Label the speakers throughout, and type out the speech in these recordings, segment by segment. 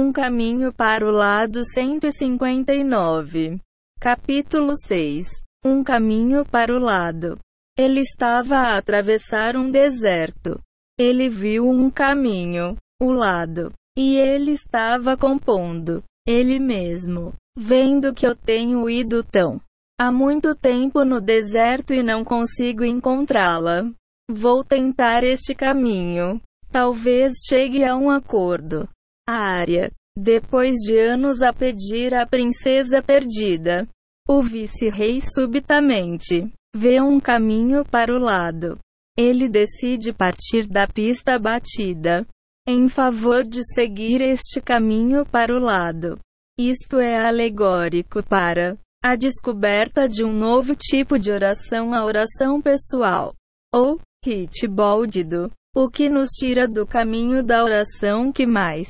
Speaker 1: Um caminho para o lado 159. Capítulo 6. Um caminho para o lado. Ele estava a atravessar um deserto. Ele viu um caminho, o lado, e ele estava compondo, ele mesmo, vendo que eu tenho ido tão há muito tempo no deserto e não consigo encontrá-la. Vou tentar este caminho. Talvez chegue a um acordo. A área. Depois de anos a pedir a princesa perdida, o vice-rei subitamente vê um caminho para o lado. Ele decide partir da pista batida em favor de seguir este caminho para o lado. Isto é alegórico para a descoberta de um novo tipo de oração, a oração pessoal, ou hitboldido, o que nos tira do caminho da oração que mais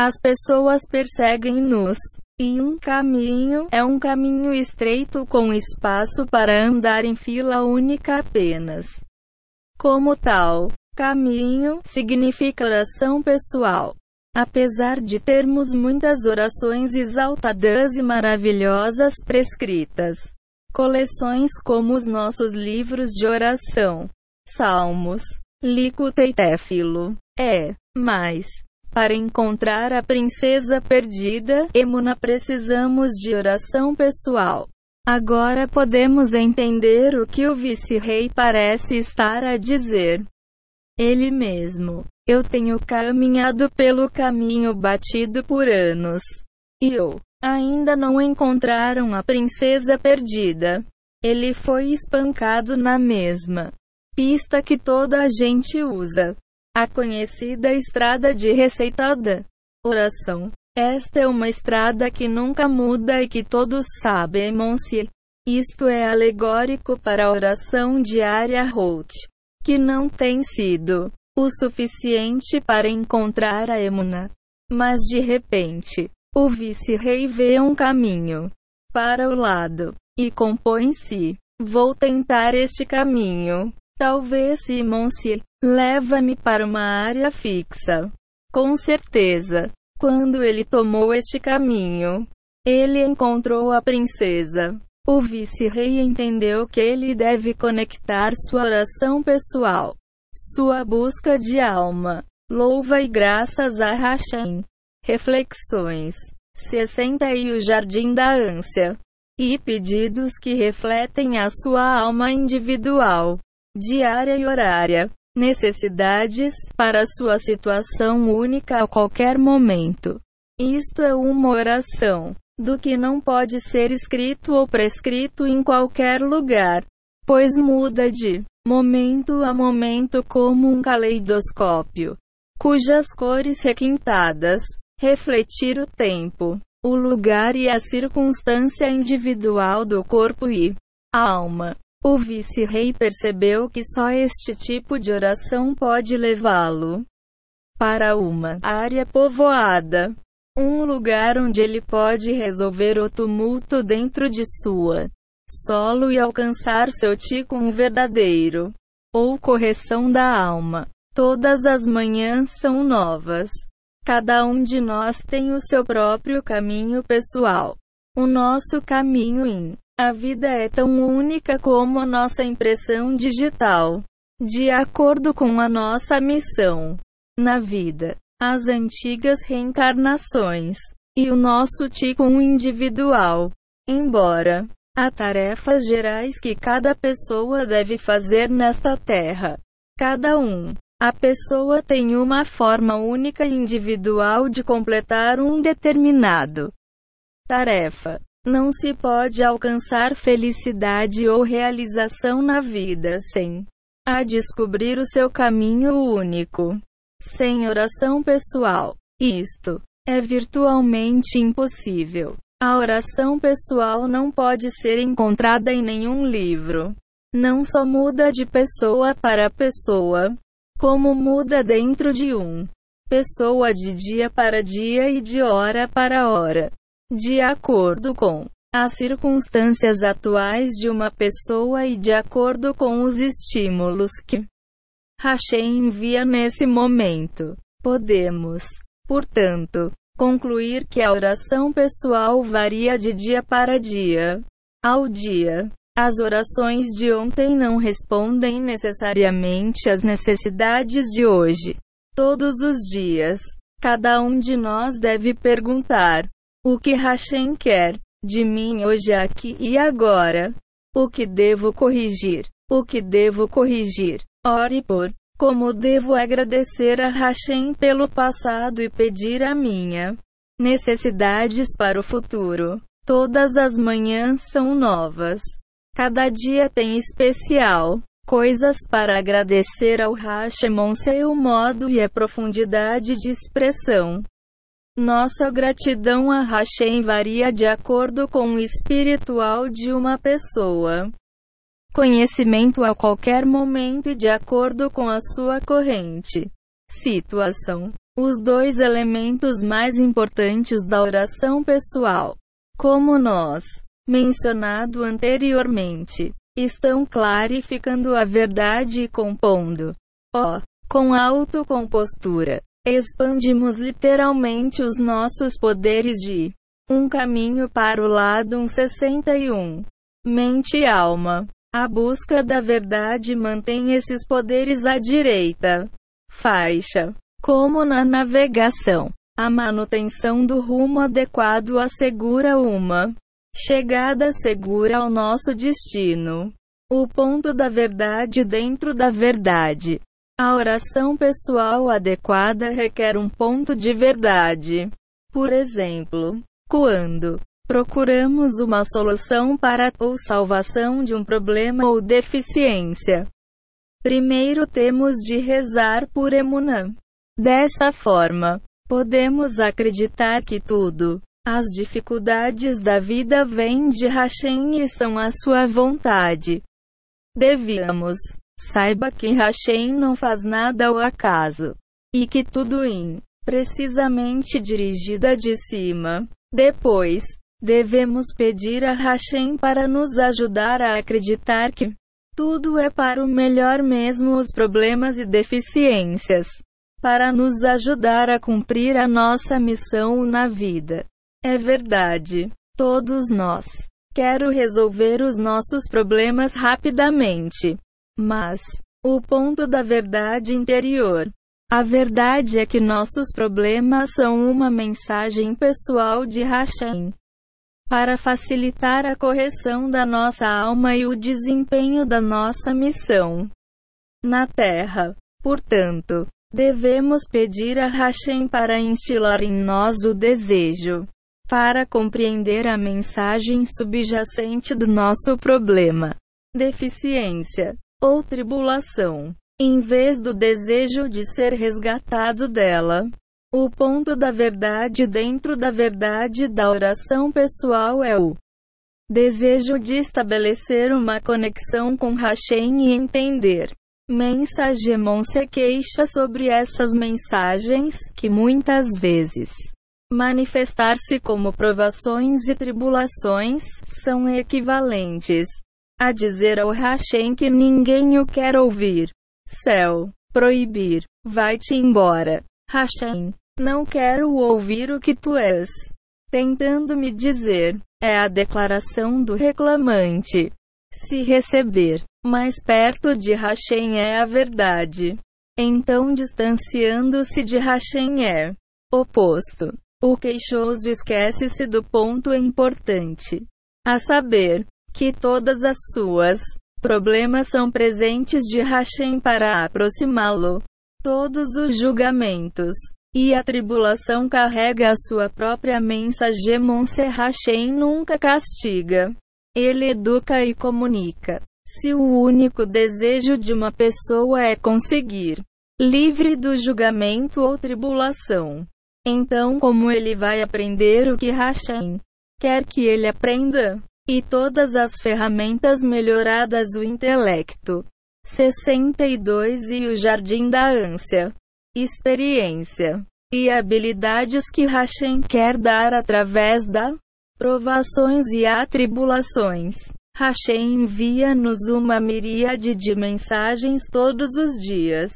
Speaker 1: as pessoas perseguem-nos. E um caminho é um caminho estreito com espaço para andar em fila única apenas. Como tal, caminho significa oração pessoal. Apesar de termos muitas orações exaltadas e maravilhosas prescritas, coleções como os nossos livros de oração, Salmos, Licuta e Téfilo, é, mas, para encontrar a princesa perdida, Emuna precisamos de oração pessoal. Agora podemos entender o que o vice-rei parece estar a dizer. Ele mesmo. Eu tenho caminhado pelo caminho batido por anos. E eu ainda não encontraram a princesa perdida. Ele foi espancado na mesma pista que toda a gente usa. A conhecida estrada de receitada. Oração. Esta é uma estrada que nunca muda e que todos sabem, Monsieur. Isto é alegórico para a oração diária Holt, que não tem sido o suficiente para encontrar a Emuna. Mas de repente, o vice-rei vê um caminho para o lado e compõe-se. Vou tentar este caminho. Talvez Simonce leva-me para uma área fixa. Com certeza. Quando ele tomou este caminho, ele encontrou a princesa. O vice-rei entendeu que ele deve conectar sua oração pessoal, sua busca de alma, louva e graças a Hashem. Reflexões 60 e o Jardim da Ânsia. E pedidos que refletem a sua alma individual diária e horária, necessidades para sua situação única a qualquer momento. Isto é uma oração do que não pode ser escrito ou prescrito em qualquer lugar, pois muda de momento a momento como um caleidoscópio, cujas cores requintadas refletir o tempo, o lugar e a circunstância individual do corpo e alma. O vice-rei percebeu que só este tipo de oração pode levá-lo para uma área povoada, um lugar onde ele pode resolver o tumulto dentro de sua solo e alcançar seu tico um verdadeiro ou correção da alma. Todas as manhãs são novas. Cada um de nós tem o seu próprio caminho pessoal. O nosso caminho em a vida é tão única como a nossa impressão digital. De acordo com a nossa missão na vida, as antigas reencarnações e o nosso ticum individual. Embora há tarefas gerais que cada pessoa deve fazer nesta terra, cada um a pessoa tem uma forma única e individual de completar um determinado tarefa. Não se pode alcançar felicidade ou realização na vida sem a descobrir o seu caminho único. Sem oração pessoal, isto é virtualmente impossível. A oração pessoal não pode ser encontrada em nenhum livro. Não só muda de pessoa para pessoa, como muda dentro de um pessoa de dia para dia e de hora para hora de acordo com as circunstâncias atuais de uma pessoa e de acordo com os estímulos que Hashem envia nesse momento. Podemos, portanto, concluir que a oração pessoal varia de dia para dia. Ao dia. As orações de ontem não respondem necessariamente às necessidades de hoje. Todos os dias, cada um de nós deve perguntar: o que Hashem quer de mim hoje, aqui e agora? O que devo corrigir? O que devo corrigir? Ore por como devo agradecer a Hashem pelo passado e pedir a minha necessidades para o futuro. Todas as manhãs são novas. Cada dia tem especial coisas para agradecer ao Hashemon seu modo e a profundidade de expressão. Nossa gratidão a Hashem varia de acordo com o espiritual de uma pessoa. Conhecimento a qualquer momento e de acordo com a sua corrente. Situação. Os dois elementos mais importantes da oração pessoal. Como nós mencionado anteriormente, estão clarificando a verdade e compondo. Ó, com autocompostura, expandimos literalmente os nossos poderes de um caminho para o lado 161. Mente e alma. A busca da verdade mantém esses poderes à direita. Faixa. Como na navegação, a manutenção do rumo adequado assegura uma Chegada segura ao nosso destino. O ponto da verdade dentro da verdade. A oração pessoal adequada requer um ponto de verdade. Por exemplo, quando procuramos uma solução para ou salvação de um problema ou deficiência, primeiro temos de rezar por emunã. Dessa forma, podemos acreditar que tudo as dificuldades da vida vêm de Hashem e são a sua vontade. Devíamos. Saiba que Hashem não faz nada ao acaso. E que tudo em, precisamente dirigida de cima. Depois, devemos pedir a Hashem para nos ajudar a acreditar que tudo é para o melhor mesmo os problemas e deficiências. Para nos ajudar a cumprir a nossa missão na vida. É verdade. Todos nós. Quero resolver os nossos problemas rapidamente. Mas, o ponto da verdade interior. A verdade é que nossos problemas são uma mensagem pessoal de Hashem. Para facilitar a correção da nossa alma e o desempenho da nossa missão na Terra. Portanto, devemos pedir a Hashem para instilar em nós o desejo para compreender a mensagem subjacente do nosso problema, deficiência ou tribulação, em vez do desejo de ser resgatado dela. O ponto da verdade dentro da verdade da oração pessoal é o desejo de estabelecer uma conexão com Hashem e entender. Mensagem se queixa sobre essas mensagens, que muitas vezes manifestar-se como provações e tribulações, são equivalentes a dizer ao Hashem que ninguém o quer ouvir. Céu. Proibir. Vai-te embora. Hashem. Não quero ouvir o que tu és. Tentando me dizer. É a declaração do reclamante. Se receber mais perto de Hashem é a verdade. Então distanciando-se de Hashem é oposto. O queixoso esquece-se do ponto importante, a saber, que todas as suas problemas são presentes de Hashem para aproximá-lo. Todos os julgamentos e a tribulação carrega a sua própria mensagem. Monse Hashem nunca castiga. Ele educa e comunica. Se o único desejo de uma pessoa é conseguir livre do julgamento ou tribulação, então, como ele vai aprender o que Hashem quer que ele aprenda? E todas as ferramentas melhoradas o intelecto. 62 E o jardim da ânsia. Experiência. E habilidades que Hashem quer dar através da provações e atribulações. Hashem envia-nos uma miríade de mensagens todos os dias.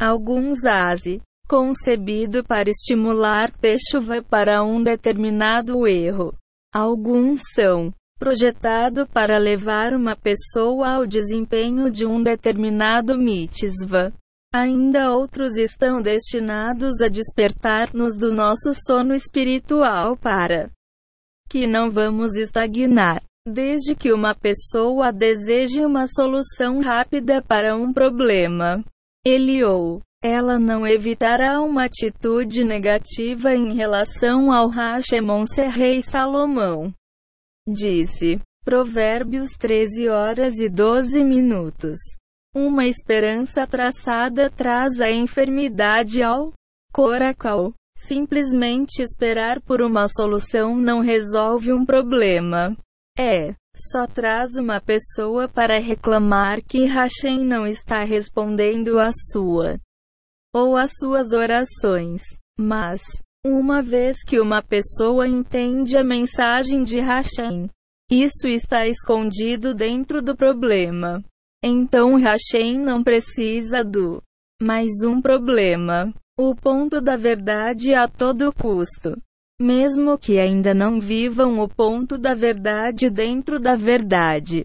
Speaker 1: Alguns aze concebido para estimular Teshuvah para um determinado erro. Alguns são projetado para levar uma pessoa ao desempenho de um determinado mitzvah. Ainda outros estão destinados a despertar-nos do nosso sono espiritual para que não vamos estagnar. Desde que uma pessoa deseje uma solução rápida para um problema, ele ou ela não evitará uma atitude negativa em relação ao Hashemon Rei Salomão. Disse. Provérbios 13 horas e 12 minutos. Uma esperança traçada traz a enfermidade ao coracal. Simplesmente esperar por uma solução não resolve um problema. É, só traz uma pessoa para reclamar que Hashem não está respondendo a sua ou às suas orações. Mas, uma vez que uma pessoa entende a mensagem de Hashem, isso está escondido dentro do problema. Então Hashem não precisa do mais um problema. O ponto da verdade a todo custo. Mesmo que ainda não vivam o ponto da verdade dentro da verdade.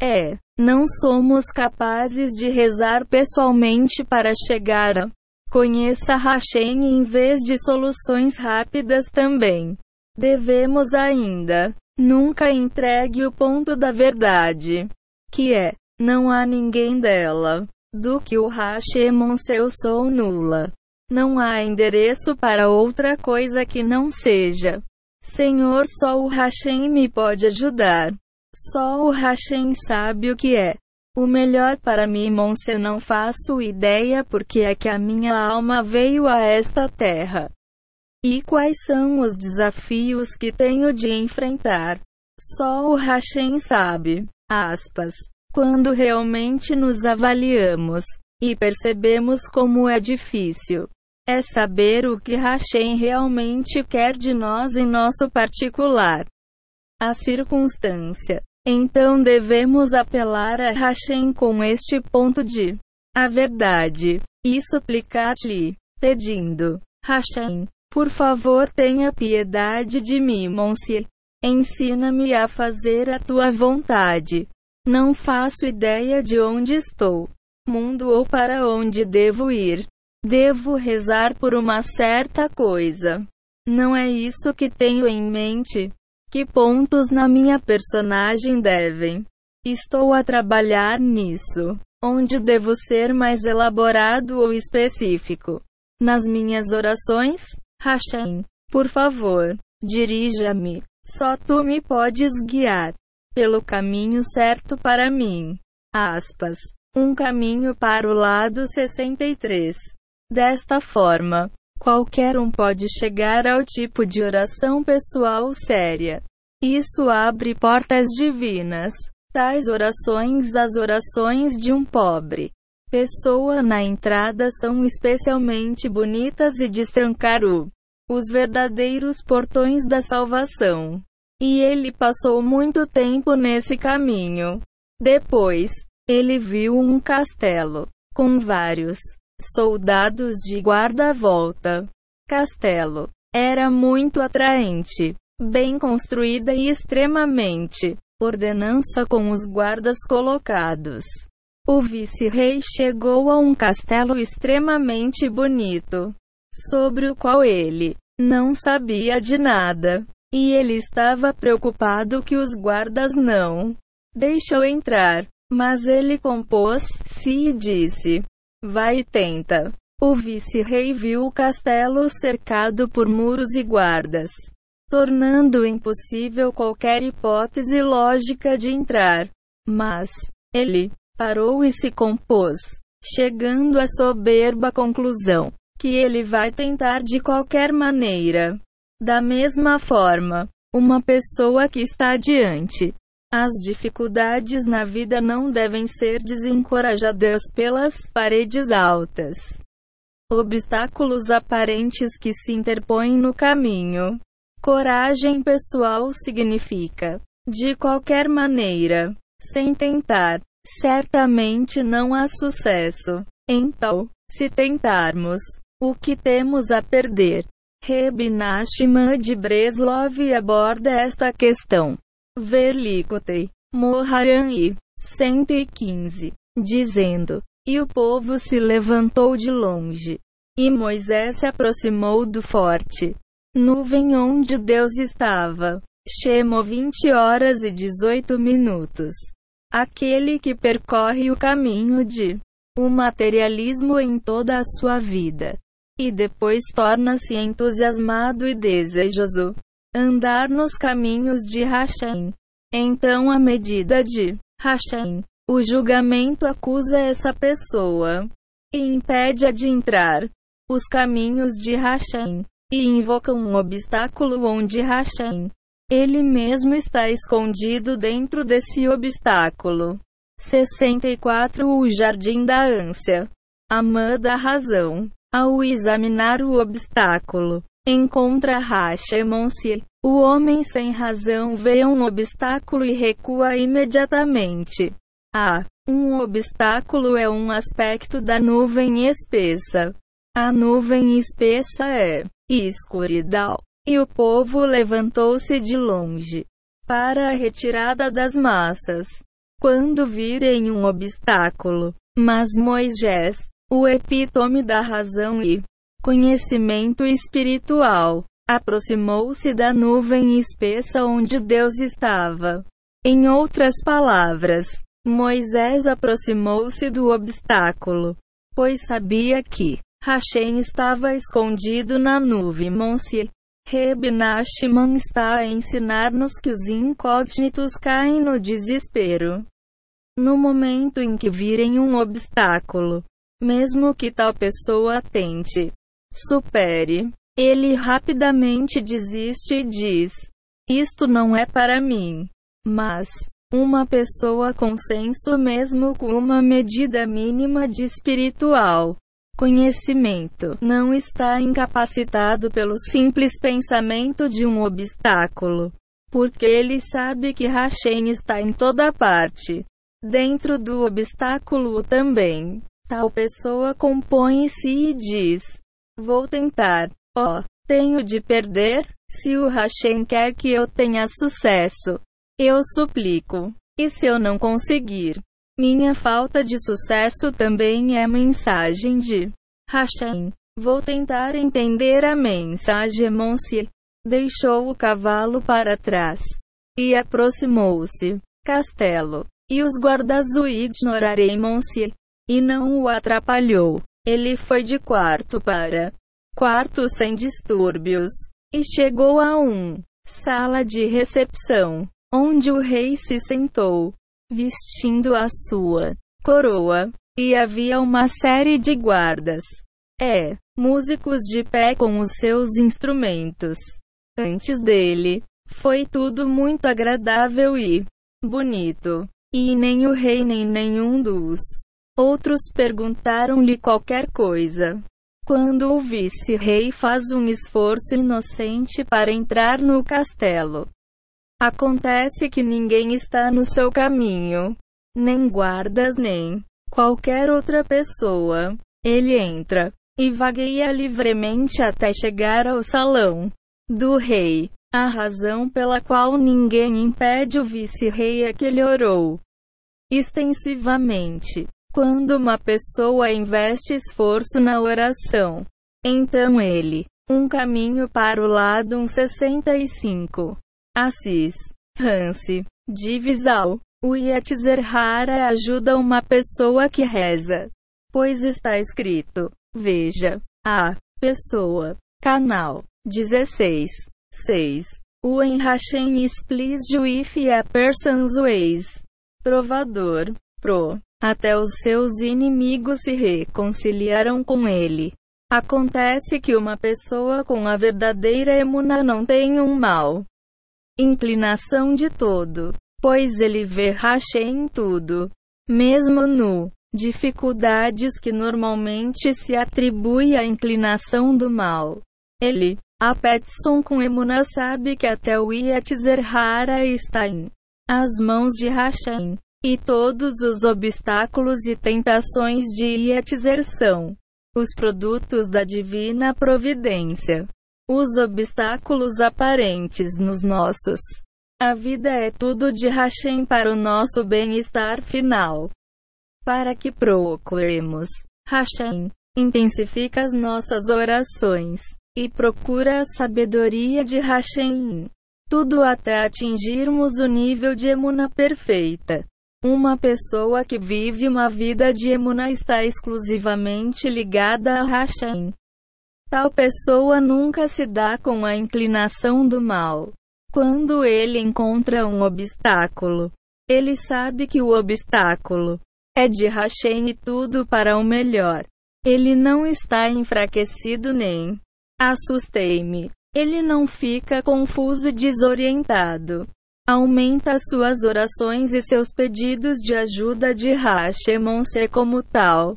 Speaker 1: É, não somos capazes de rezar pessoalmente para chegar a conheça Hashem em vez de soluções rápidas também. Devemos ainda nunca entregue o ponto da verdade, que é não há ninguém dela, do que o Hashemon seu sou nula. Não há endereço para outra coisa que não seja. Senhor, só o Hashem me pode ajudar. Só o Hashem sabe o que é. O melhor para mim, Monse, não faço ideia porque é que a minha alma veio a esta terra. E quais são os desafios que tenho de enfrentar? Só o Hashem sabe. Aspas. Quando realmente nos avaliamos e percebemos como é difícil, é saber o que Hashem realmente quer de nós em nosso particular. A circunstância. Então devemos apelar a Hashem com este ponto de a verdade e suplicar-lhe, pedindo: Hashem, por favor, tenha piedade de mim, Monsi. Ensina-me a fazer a tua vontade. Não faço ideia de onde estou, mundo ou para onde devo ir. Devo rezar por uma certa coisa. Não é isso que tenho em mente. Que pontos na minha personagem devem? Estou a trabalhar nisso. Onde devo ser mais elaborado ou específico? Nas minhas orações? Hashem, por favor, dirija-me. Só tu me podes guiar pelo caminho certo para mim. Aspas. Um caminho para o lado 63. Desta forma, qualquer um pode chegar ao tipo de oração pessoal séria. Isso abre portas divinas. Tais orações, as orações de um pobre pessoa na entrada são especialmente bonitas e destrancar o os verdadeiros portões da salvação. E ele passou muito tempo nesse caminho. Depois, ele viu um castelo com vários soldados de guarda-volta. Castelo. Era muito atraente, bem construída e extremamente ordenança com os guardas colocados. O vice-rei chegou a um castelo extremamente bonito, sobre o qual ele não sabia de nada. E ele estava preocupado que os guardas não deixou entrar. Mas ele compôs-se e disse: Vai e tenta. O vice-rei viu o castelo cercado por muros e guardas, tornando impossível qualquer hipótese lógica de entrar. Mas ele parou e se compôs, chegando à soberba conclusão que ele vai tentar de qualquer maneira. Da mesma forma, uma pessoa que está diante as dificuldades na vida não devem ser desencorajadas pelas paredes altas. Obstáculos aparentes que se interpõem no caminho. Coragem pessoal significa, de qualquer maneira, sem tentar, certamente não há sucesso. Então, se tentarmos, O que temos a perder? Reb Nachman de Breslov aborda esta questão. Verlikotei, Moharan e 115, dizendo: E o povo se levantou de longe. E Moisés se aproximou do forte nuvem onde Deus estava. Shemo 20 horas e 18 minutos. Aquele que percorre o caminho de o materialismo em toda a sua vida. E depois torna-se entusiasmado e desejoso andar nos caminhos de Hashem. Então, a medida de Hashem, o julgamento acusa essa pessoa e impede-a de entrar os caminhos de Hashem e invoca um obstáculo onde Hashem ele mesmo está escondido dentro desse obstáculo. 64 O Jardim da Ânsia. Amã da Razão. Ao examinar o obstáculo, encontra Hashemonsi. O homem sem razão vê um obstáculo e recua imediatamente. Ah, um obstáculo é um aspecto da nuvem espessa. A nuvem espessa é escuridão. E o povo levantou-se de longe para a retirada das massas. Quando virem um obstáculo, mas Moisés, o epítome da razão e conhecimento espiritual, aproximou-se da nuvem espessa onde Deus estava. Em outras palavras, Moisés aproximou-se do obstáculo, pois sabia que Hashem estava escondido na nuvem Monsi. Reb Nachman está a ensinar-nos que os incógnitos caem no desespero. No momento em que virem um obstáculo, mesmo que tal pessoa tente, supere, ele rapidamente desiste e diz: Isto não é para mim. Mas, uma pessoa com senso mesmo com uma medida mínima de espiritual conhecimento não está incapacitado pelo simples pensamento de um obstáculo, porque ele sabe que Hashem está em toda parte. Dentro do obstáculo também. Tal pessoa compõe-se e diz: Vou tentar. Oh, tenho de perder? Se o Hashem quer que eu tenha sucesso, eu suplico. E se eu não conseguir? Minha falta de sucesso também é mensagem de Hashem. Vou tentar entender a mensagem. Monsi deixou o cavalo para trás e aproximou-se. Castelo. E os guardas o ignorarei Monsi e não o atrapalhou. Ele foi de quarto para quarto sem distúrbios e chegou a um sala de recepção, onde o rei se sentou vestindo a sua coroa, e havia uma série de guardas. É, músicos de pé com os seus instrumentos. Antes dele, foi tudo muito agradável e bonito. E nem o rei nem nenhum dos outros perguntaram-lhe qualquer coisa. Quando o vice-rei faz um esforço inocente para entrar no castelo, Acontece que ninguém está no seu caminho, nem guardas, nem qualquer outra pessoa. Ele entra e vagueia livremente até chegar ao salão do rei. A razão pela qual ninguém impede o vice-rei é que ele orou extensivamente. Quando uma pessoa investe esforço na oração, então ele, um caminho para o lado 165. Assis, Hansi, Divisal. O Yetzerhara ajuda uma pessoa que reza. Pois está escrito: Veja, a pessoa. Canal 16. 6. O Enrachem Splis Juif a Persons Ways. Provador. Pro. Até os seus inimigos se reconciliaram com ele. Acontece que uma pessoa com a verdadeira emuna não tem um mal inclinação de todo, pois ele vê rache em tudo, mesmo no dificuldades que normalmente se atribui à inclinação do mal. Ele, a Petson com Emuna sabe que até o Yetzerhara está em as mãos de Hashem, e todos os obstáculos e tentações de Yetzer são os produtos da divina providência, os obstáculos aparentes nos nossos. A vida é tudo de Hashem para o nosso bem-estar final. Para que procuremos Hashem, intensifica as nossas orações e procura a sabedoria de Hashem. Tudo até atingirmos o nível de emuna perfeita. Uma pessoa que vive uma vida de emuna está exclusivamente ligada a Hashem. Tal pessoa nunca se dá com a inclinação do mal. Quando ele encontra um obstáculo, ele sabe que o obstáculo é de Hashem e tudo para o melhor. Ele não está enfraquecido nem assustei-me. Ele não fica confuso e desorientado. Aumenta suas orações e seus pedidos de ajuda de Hashemon-se como tal.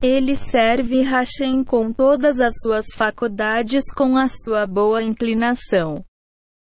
Speaker 1: Ele serve Hashem com todas as suas faculdades com a sua boa inclinação.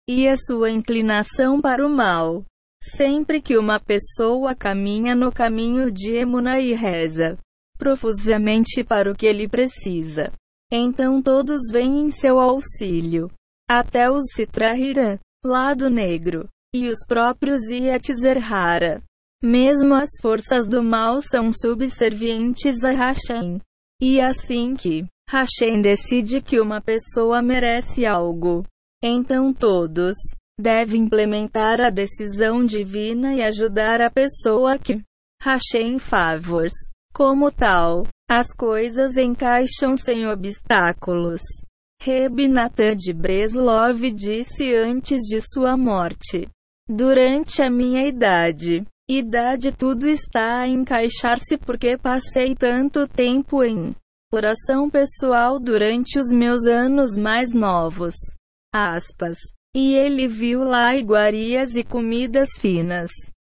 Speaker 1: E a sua inclinação para o mal. Sempre que uma pessoa caminha no caminho de Emuna e reza profusamente para o que ele precisa, então todos vêm em seu auxílio. Até os Citrahira, lado negro, e os próprios Yetzerhara. Mesmo as forças do mal são subservientes a Hashem. E assim que Hashem decide que uma pessoa merece algo, então todos devem implementar a decisão divina e ajudar a pessoa que Hashem favors. Como tal, as coisas encaixam sem obstáculos. Reb Natan de Breslov disse antes de sua morte: Durante a minha idade, idade tudo está a encaixar-se porque passei tanto tempo em oração pessoal durante os meus anos mais novos. Aspas. E ele viu lá iguarias e comidas finas.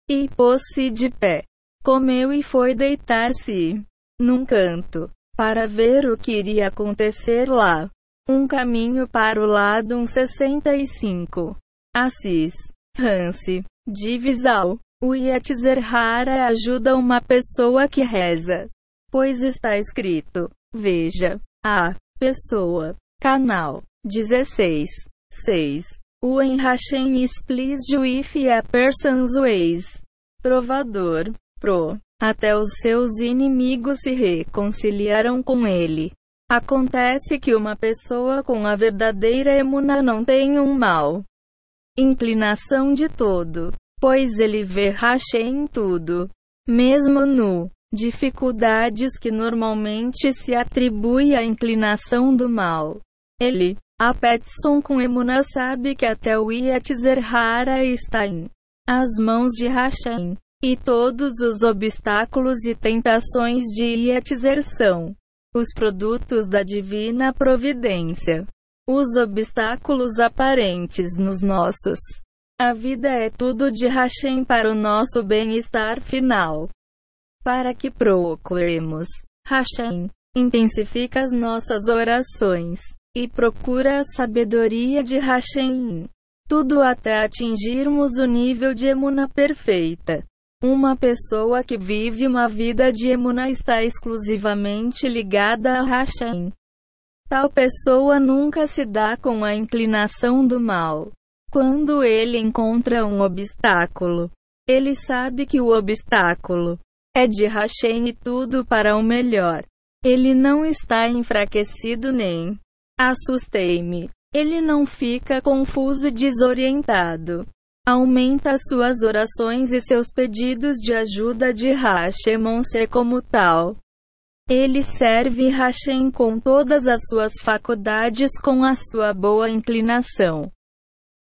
Speaker 1: E pôs-se de pé. Comeu e foi deitar-se num canto, para ver o que iria acontecer lá. Um caminho para o lado 165. Assis. Hansi. Divisal. O Yetzerhara ajuda uma pessoa que reza. Pois está escrito. Veja. A. Pessoa. Canal. 16. 6. O Hashem is pleased with a person's ways. Provador. Pro. Até os seus inimigos se reconciliaram com ele. Acontece que uma pessoa com a verdadeira emuna não tem um mal inclinação de todo, pois ele vê Hashem em tudo, mesmo no dificuldades que normalmente se atribui à inclinação do mal. Ele, a Petson com emuna sabe que até o Yetzerhara está em as mãos de Hashem. E todos os obstáculos e tentações de Yetzer são os produtos da divina providência. Os obstáculos aparentes nos nossos. A vida é tudo de Hashem para o nosso bem-estar final. Para que procuremos Hashem, intensifica as nossas orações e procura a sabedoria de Hashem. Tudo até atingirmos o nível de emuna perfeita. Uma pessoa que vive uma vida de emuna está exclusivamente ligada a Hashem. Tal pessoa nunca se dá com a inclinação do mal. Quando ele encontra um obstáculo, ele sabe que o obstáculo é de Hashem e tudo para o melhor. Ele não está enfraquecido nem assustei-me. Ele não fica confuso e desorientado aumenta suas orações e seus pedidos de ajuda de Hashemon-se como tal. Ele serve Hashem com todas as suas faculdades com a sua boa inclinação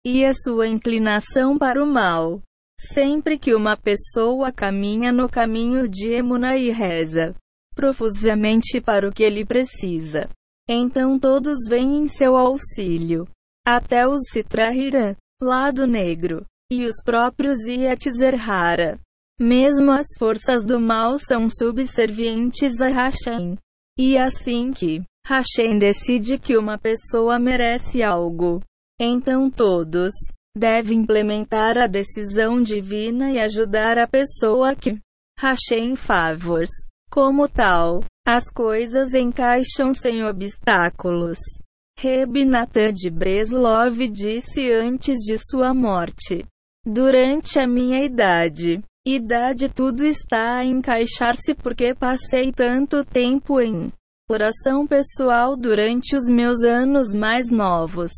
Speaker 1: e a sua inclinação para o mal. Sempre que uma pessoa caminha no caminho de Emuna e reza profusamente para o que ele precisa, então todos vêm em seu auxílio. Até os Citrahira, lado negro, e os próprios Yetzerhara. Mesmo as forças do mal são subservientes a Hashem. E assim que Hashem decide que uma pessoa merece algo, então todos devem implementar a decisão divina e ajudar a pessoa que Hashem favors. Como tal, As coisas encaixam sem obstáculos. Reb Natan de Breslov disse antes de sua morte. Durante a minha idade, idade tudo está a encaixar-se porque passei tanto tempo em oração pessoal durante os meus anos mais novos.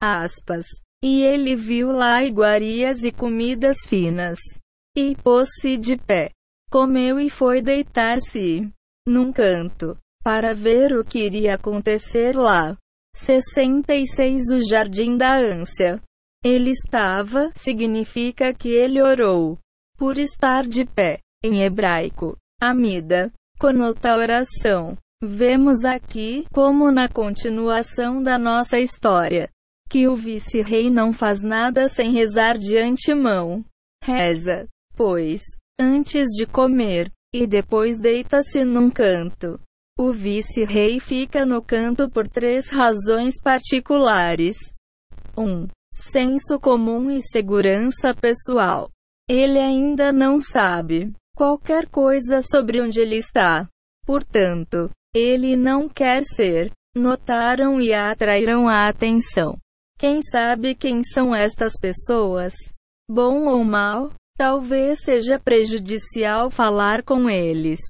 Speaker 1: Aspas. E ele viu lá iguarias e comidas finas. E pôs-se de pé. Comeu e foi deitar-se num canto para ver o que iria acontecer lá. 66 O Jardim da Ânsia. Ele estava, significa que ele orou. Por estar de pé. Em hebraico. Amida. Conota oração. Vemos aqui, como na continuação da nossa história, que o vice-rei não faz nada sem rezar de antemão. Reza, pois, antes de comer, e depois deita-se num canto. O vice-rei fica no canto por três razões particulares: 1. Um, senso comum e segurança pessoal. Ele ainda não sabe qualquer coisa sobre onde ele está. Portanto, ele não quer ser. Notaram e atraíram a atenção. Quem sabe quem são estas pessoas? Bom ou mal? Talvez seja prejudicial falar com eles.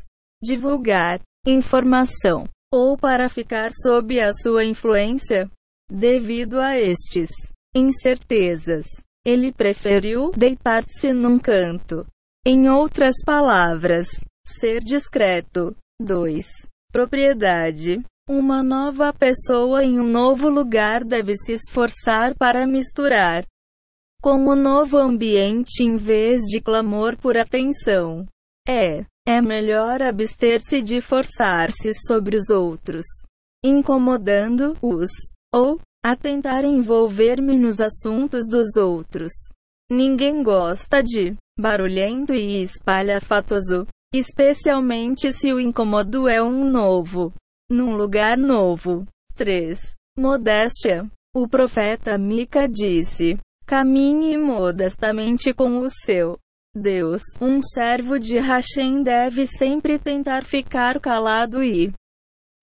Speaker 1: Divulgar informação, ou para ficar sob a sua influência. Devido a estes incertezas, ele preferiu deitar-se num canto. Em outras palavras, ser discreto. 2. Propriedade. Uma nova pessoa em um novo lugar deve se esforçar para misturar com o novo ambiente em vez de clamor por atenção. É é melhor abster-se de forçar-se sobre os outros, incomodando-os, ou a tentar envolver-me nos assuntos dos outros. Ninguém gosta de barulhento e espalhafatoso, especialmente se o incômodo é um novo, num lugar novo. 3. Modéstia. O profeta Mica disse: Caminhe modestamente com o seu Deus, um servo de Hashem deve sempre tentar ficar calado e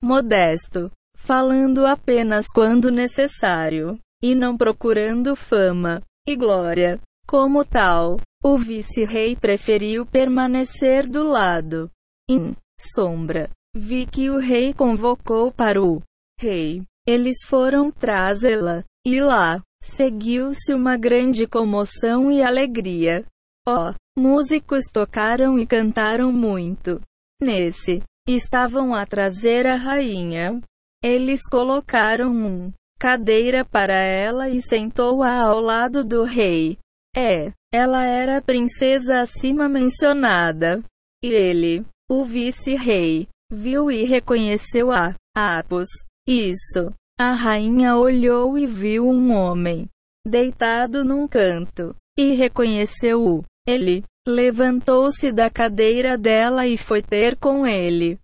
Speaker 1: modesto, falando apenas quando necessário, e não procurando fama e glória. Como tal, o vice-rei preferiu permanecer do lado em sombra. Vi que o rei convocou para o rei. Eles foram trazê-la, e lá seguiu-se uma grande comoção e alegria. Ó, oh, Músicos tocaram e cantaram muito. Nesse, estavam a trazer a rainha. Eles colocaram um cadeira para ela e sentou-a ao lado do rei. É, ela era a princesa acima mencionada. E ele, o vice-rei, viu e reconheceu a Apos. Isso. A rainha olhou e viu um homem deitado num canto e reconheceu-o. Ele levantou-se da cadeira dela e foi ter com ele.